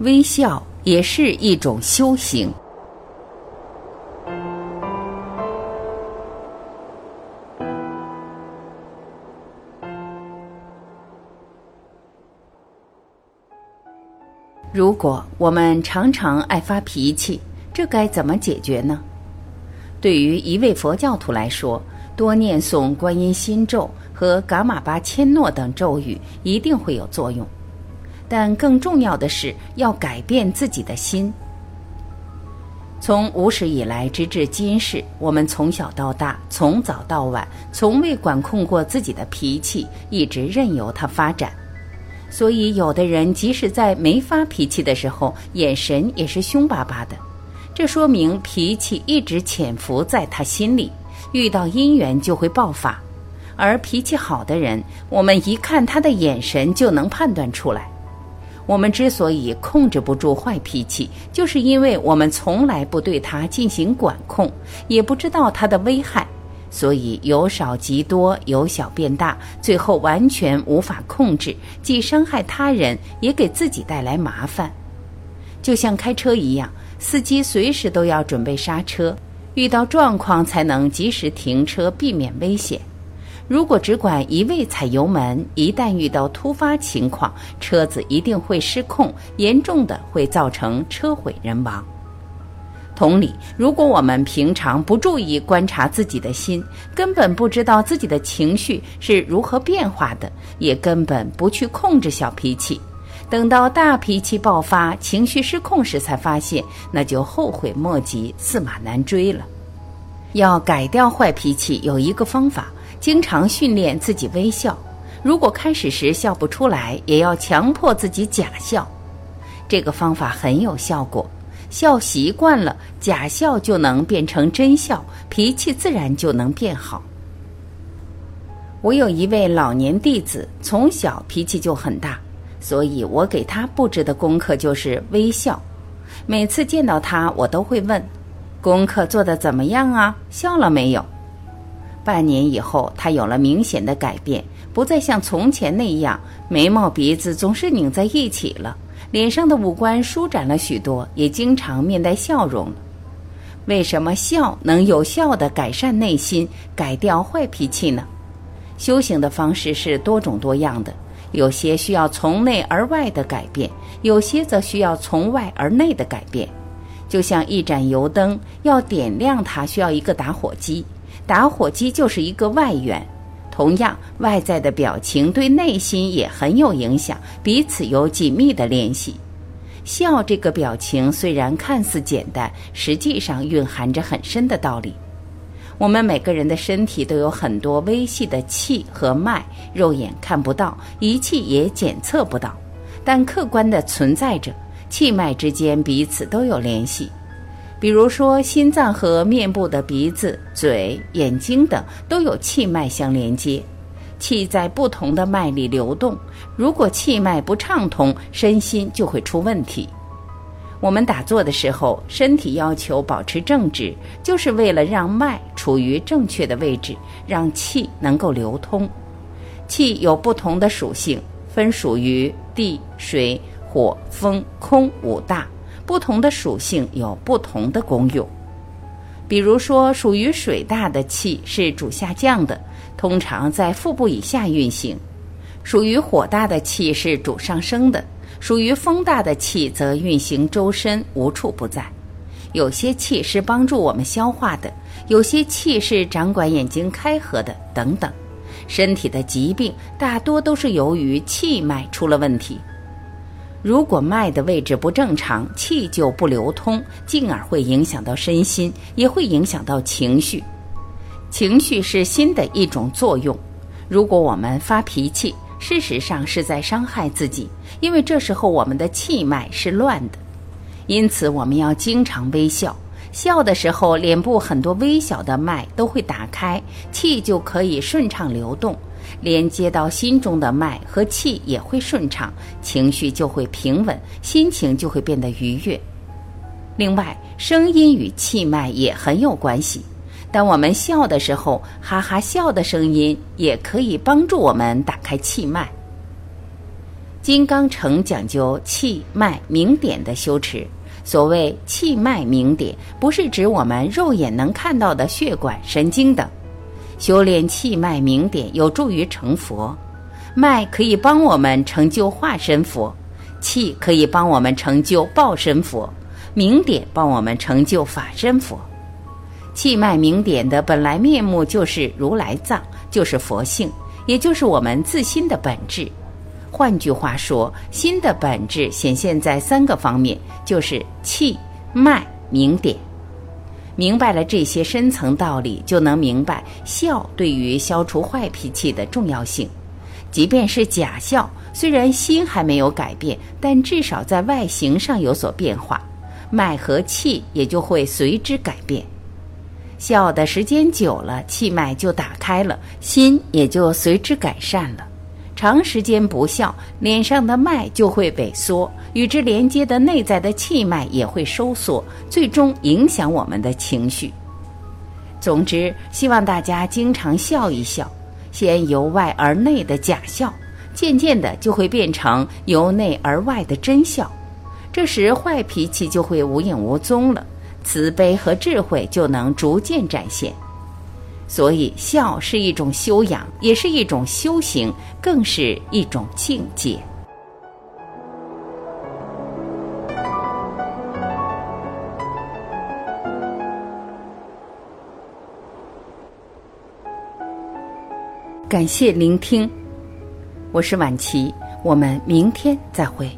微笑也是一种修行。如果我们常常爱发脾气，这该怎么解决呢？对于一位佛教徒来说，多念诵观音心咒和噶玛巴千诺等咒语一定会有作用。但更重要的是要改变自己的心。从无始以来直至今世，我们从小到大，从早到晚，从未管控过自己的脾气，一直任由它发展。所以，有的人即使在没发脾气的时候，眼神也是凶巴巴的，这说明脾气一直潜伏在他心里，遇到因缘就会爆发。而脾气好的人，我们一看他的眼神就能判断出来。我们之所以控制不住坏脾气，就是因为我们从来不对它进行管控，也不知道它的危害，所以由少及多，由小变大，最后完全无法控制，既伤害他人，也给自己带来麻烦。就像开车一样，司机随时都要准备刹车，遇到状况才能及时停车，避免危险。如果只管一味踩油门，一旦遇到突发情况，车子一定会失控，严重的会造成车毁人亡。同理，如果我们平常不注意观察自己的心，根本不知道自己的情绪是如何变化的，也根本不去控制小脾气，等到大脾气爆发、情绪失控时，才发现那就后悔莫及，驷马难追了。要改掉坏脾气，有一个方法。经常训练自己微笑，如果开始时笑不出来，也要强迫自己假笑。这个方法很有效果，笑习惯了，假笑就能变成真笑，脾气自然就能变好。我有一位老年弟子，从小脾气就很大，所以我给他布置的功课就是微笑。每次见到他，我都会问：“功课做得怎么样啊？笑了没有？”半年以后，他有了明显的改变，不再像从前那样眉毛鼻子总是拧在一起了，脸上的五官舒展了许多，也经常面带笑容。为什么笑能有效的改善内心，改掉坏脾气呢？修行的方式是多种多样的，有些需要从内而外的改变，有些则需要从外而内的改变。就像一盏油灯，要点亮它，需要一个打火机。打火机就是一个外援，同样，外在的表情对内心也很有影响，彼此有紧密的联系。笑这个表情虽然看似简单，实际上蕴含着很深的道理。我们每个人的身体都有很多微细的气和脉，肉眼看不到，仪器也检测不到，但客观的存在着，气脉之间彼此都有联系。比如说，心脏和面部的鼻子、嘴、眼睛等都有气脉相连接，气在不同的脉里流动。如果气脉不畅通，身心就会出问题。我们打坐的时候，身体要求保持正直，就是为了让脉处于正确的位置，让气能够流通。气有不同的属性，分属于地、水、火、风、空五大。不同的属性有不同的功用，比如说，属于水大的气是主下降的，通常在腹部以下运行；属于火大的气是主上升的；属于风大的气则运行周身，无处不在。有些气是帮助我们消化的，有些气是掌管眼睛开合的，等等。身体的疾病大多都是由于气脉出了问题。如果脉的位置不正常，气就不流通，进而会影响到身心，也会影响到情绪。情绪是心的一种作用。如果我们发脾气，事实上是在伤害自己，因为这时候我们的气脉是乱的。因此，我们要经常微笑，笑的时候，脸部很多微小的脉都会打开，气就可以顺畅流动。连接到心中的脉和气也会顺畅，情绪就会平稳，心情就会变得愉悦。另外，声音与气脉也很有关系。当我们笑的时候，哈哈笑的声音也可以帮助我们打开气脉。金刚乘讲究气脉明点的修持。所谓气脉明点，不是指我们肉眼能看到的血管、神经等。修炼气脉明点有助于成佛，脉可以帮我们成就化身佛，气可以帮我们成就报身佛，明点帮我们成就法身佛。气脉明点的本来面目就是如来藏，就是佛性，也就是我们自心的本质。换句话说，心的本质显现在三个方面，就是气、脉、明点。明白了这些深层道理，就能明白笑对于消除坏脾气的重要性。即便是假笑，虽然心还没有改变，但至少在外形上有所变化，脉和气也就会随之改变。笑的时间久了，气脉就打开了，心也就随之改善了。长时间不笑，脸上的脉就会萎缩，与之连接的内在的气脉也会收缩，最终影响我们的情绪。总之，希望大家经常笑一笑，先由外而内的假笑，渐渐的就会变成由内而外的真笑。这时，坏脾气就会无影无踪了，慈悲和智慧就能逐渐展现。所以，笑是一种修养，也是一种修行，更是一种境界。感谢聆听，我是晚琪，我们明天再会。